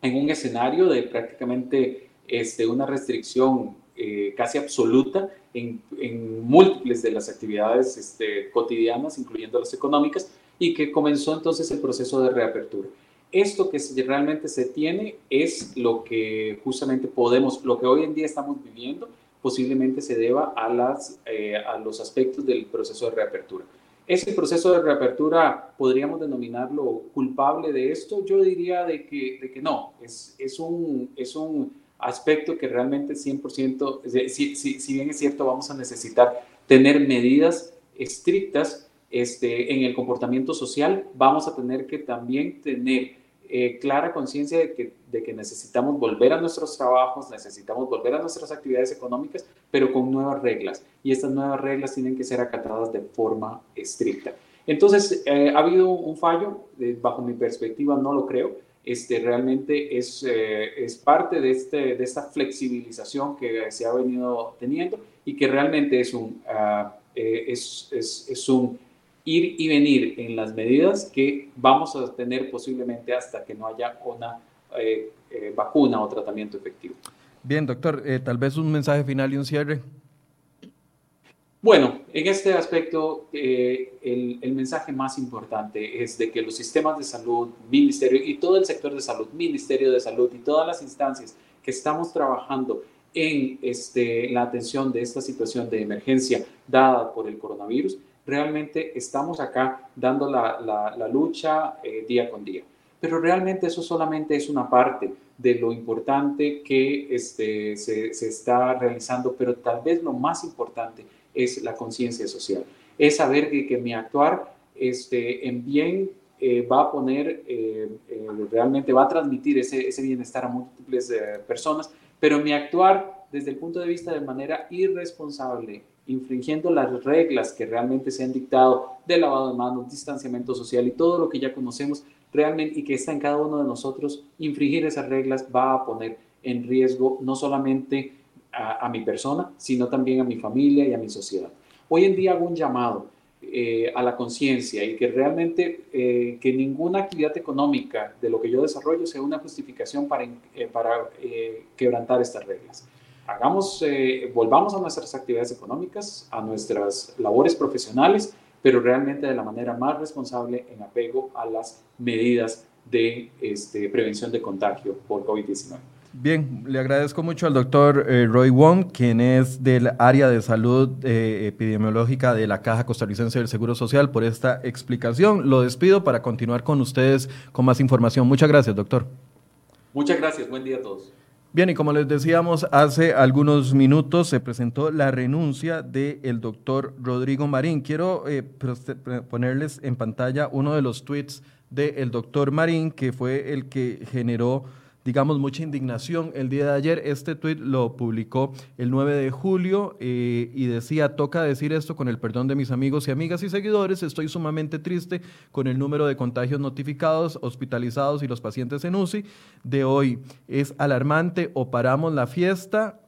en un escenario de prácticamente este, una restricción eh, casi absoluta en, múltiples de las actividades este, cotidianas, incluyendo las económicas, y que comenzó entonces el proceso de reapertura. Esto que realmente se tiene es lo que justamente podemos, lo que hoy en día estamos viviendo, posiblemente se deba a, las, eh, a los aspectos del proceso de reapertura. Ese proceso de reapertura, ¿podríamos denominarlo culpable de esto? Yo diría de que, de que no, es, es, un, es un aspecto que realmente 100%, si, si, si bien es cierto, vamos a necesitar tener medidas estrictas este, en el comportamiento social, vamos a tener que también tener eh, clara conciencia de que, de que necesitamos volver a nuestros trabajos, necesitamos volver a nuestras actividades económicas, pero con nuevas reglas. Y estas nuevas reglas tienen que ser acatadas de forma estricta. Entonces, eh, ¿ha habido un fallo? bajo mi perspectiva, no lo creo. Este, realmente es, eh, es parte de, este, de esta flexibilización que se ha venido teniendo y que realmente es un, ah, es, es, es un ir y venir en las medidas que vamos a tener posiblemente hasta que no haya una eh, eh, vacuna o tratamiento efectivo. Bien, doctor, eh, tal vez un mensaje final y un cierre. Bueno, en este aspecto, el, el, mensaje más importante es de que los sistemas de salud, ministerio y todo el sector de salud, ministerio de salud y todas las instancias que estamos trabajando en este, la atención de esta situación de emergencia dada por el coronavirus, realmente estamos acá dando la, lucha eh, día con día. Pero realmente eso solamente es una parte de lo importante que este, se, está realizando, pero tal vez lo más importante es la conciencia social. Es saber que, que mi actuar este, en bien eh, va a poner, eh, realmente va a transmitir ese, ese bienestar a múltiples personas, pero mi actuar desde el punto de vista de manera irresponsable infringiendo las reglas que realmente se han dictado de lavado de manos, distanciamiento social y todo lo que ya conocemos realmente y que está en cada uno de nosotros, infringir esas reglas va a poner en riesgo no solamente a, mi persona, sino también a mi familia y a mi sociedad. Hoy en día hago un llamado eh, a la conciencia y que realmente eh, que ninguna actividad económica de lo que yo desarrollo sea una justificación para, eh, para quebrantar estas reglas hagamos, eh, volvamos a nuestras actividades económicas, a nuestras labores profesionales, pero realmente de la manera más responsable en apego a las medidas de este, prevención de contagio por COVID-19. Bien, le agradezco mucho al doctor eh, Roy Wong, quien es del área de salud eh, epidemiológica de la Caja Costarricense del Seguro Social, por esta explicación. Lo despido para continuar con ustedes con más información. Muchas gracias, doctor. Muchas gracias. Buen día a todos. Bien, y como les decíamos, hace algunos minutos se presentó la renuncia del doctor Rodrigo Marín. Quiero eh, ponerles en pantalla uno de los tweets del doctor Marín, que fue el que generó digamos, mucha indignación. El día de ayer este tuit lo publicó el 9 de julio eh, y decía, toca decir esto con el perdón de mis amigos y amigas y seguidores, estoy sumamente triste con el número de contagios notificados, hospitalizados y los pacientes en UCI de hoy. Es alarmante o paramos la fiesta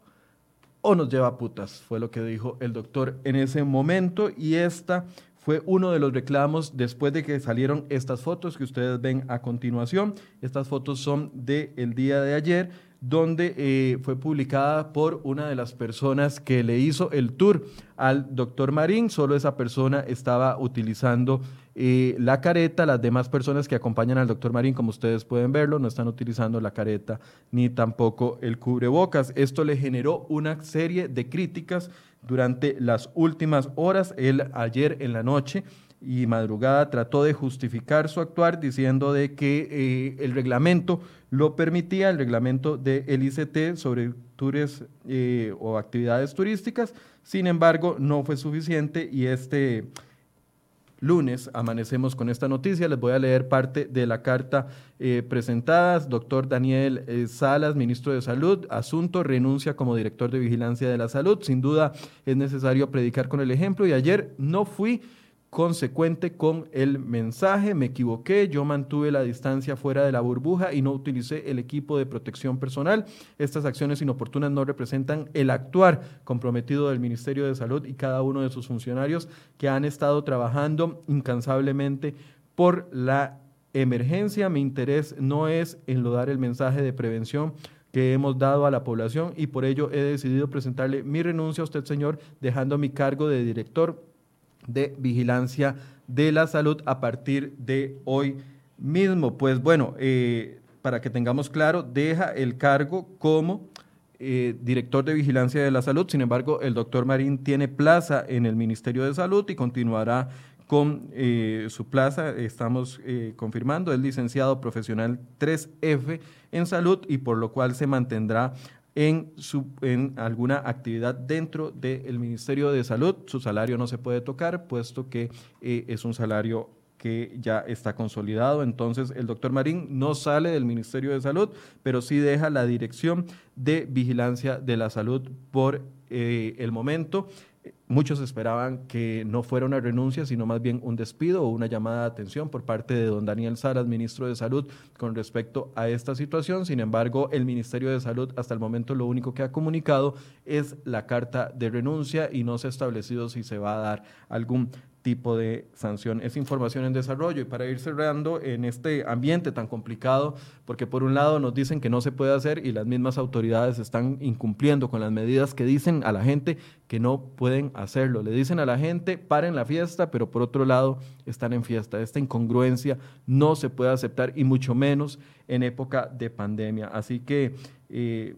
o nos lleva putas, fue lo que dijo el doctor en ese momento y esta fue uno de los reclamos después de que salieron estas fotos que ustedes ven a continuación. Estas fotos son del el día de ayer, donde eh, fue publicada por una de las personas que le hizo el tour al doctor Marín. Solo esa persona estaba utilizando eh, la careta. Las demás personas que acompañan al doctor Marín, como ustedes pueden verlo, no están utilizando la careta ni tampoco el cubrebocas. Esto le generó una serie de críticas durante las últimas horas. Él ayer en la noche y madrugada trató de justificar su actuar diciendo de que eh, el reglamento lo permitía, el reglamento del ICT sobre tours eh, o actividades turísticas. Sin embargo, no fue suficiente y este lunes amanecemos con esta noticia. Les voy a leer parte de la carta eh, presentada. Doctor Daniel Salas, ministro de Salud. Asunto, renuncia como director de vigilancia de la salud. Sin duda es necesario predicar con el ejemplo y ayer no fui consecuente con el mensaje. Me equivoqué, yo mantuve la distancia fuera de la burbuja y no utilicé el equipo de protección personal. Estas acciones inoportunas no representan el actuar comprometido del Ministerio de Salud y cada uno de sus funcionarios que han estado trabajando incansablemente por la emergencia. Mi interés no es enlodar el mensaje de prevención que hemos dado a la población y por ello he decidido presentarle mi renuncia a usted, señor, dejando mi cargo de director de vigilancia de la salud a partir de hoy mismo. Pues bueno, eh, para que tengamos claro, deja el cargo como eh, director de vigilancia de la salud. Sin embargo, el doctor Marín tiene plaza en el Ministerio de Salud y continuará con eh, su plaza. Estamos confirmando, es licenciado profesional 3F en salud y por lo cual se mantendrá en, alguna actividad dentro del Ministerio de Salud. Su salario no se puede tocar, puesto que eh, es un salario que ya está consolidado. Entonces, el doctor Marín no sale del Ministerio de Salud, pero sí deja la dirección de vigilancia de la salud por eh, el momento. Muchos esperaban que no fuera una renuncia, sino más bien un despido o una llamada de atención por parte de don Daniel Saras, ministro de Salud, con respecto a esta situación. Sin embargo, el Ministerio de Salud hasta el momento lo único que ha comunicado es la carta de renuncia y no se ha establecido si se va a dar algún tipo de sanción. Es información en desarrollo y para ir cerrando en este ambiente tan complicado, porque por un lado nos dicen que no se puede hacer y las mismas autoridades están incumpliendo con las medidas que dicen a la gente que no pueden hacerlo. Le dicen a la gente, paren la fiesta, pero por otro lado están en fiesta. Esta incongruencia no se puede aceptar y mucho menos en época de pandemia. Así que... Eh,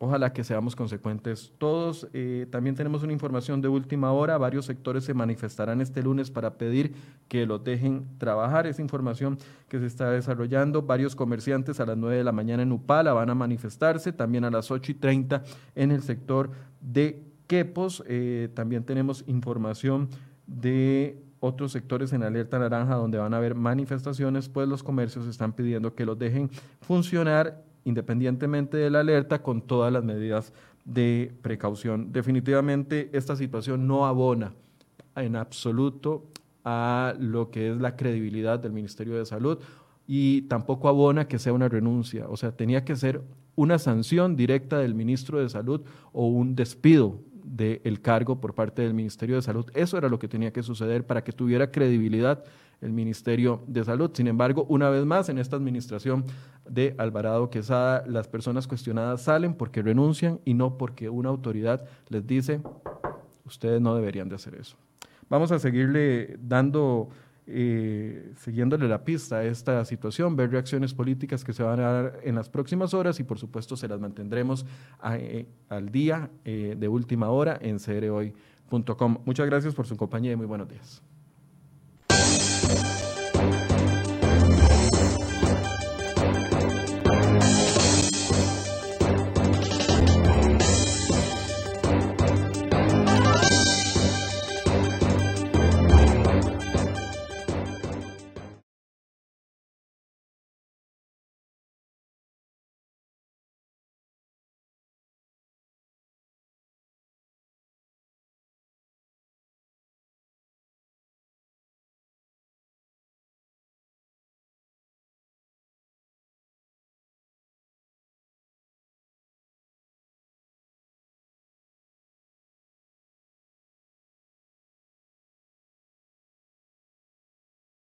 Ojalá que seamos consecuentes todos. Eh, también tenemos una información de última hora. Varios sectores se manifestarán este lunes para pedir que los dejen trabajar. Esa información que se está desarrollando. Varios comerciantes a las 9 de la mañana en Upala van a manifestarse. También a las 8 y 30 en el sector de Quepos. Eh, también tenemos información de otros sectores en alerta naranja donde van a haber manifestaciones, pues los comercios están pidiendo que los dejen funcionar independientemente de la alerta, con todas las medidas de precaución. Definitivamente esta situación no abona en absoluto a lo que es la credibilidad del Ministerio de Salud y tampoco abona que sea una renuncia. O sea, tenía que ser una sanción directa del ministro de Salud o un despido del cargo por parte del Ministerio de Salud. Eso era lo que tenía que suceder para que tuviera credibilidad el Ministerio de Salud. Sin embargo, una vez más, en esta administración de Alvarado Quesada, las personas cuestionadas salen porque renuncian y no porque una autoridad les dice, ustedes no deberían de hacer eso. Vamos a seguirle dando eh, siguiéndole la pista a esta situación, ver reacciones políticas que se van a dar en las próximas horas y por supuesto se las mantendremos eh, al día de última hora en crhoy.com. Muchas gracias por su compañía y muy buenos días.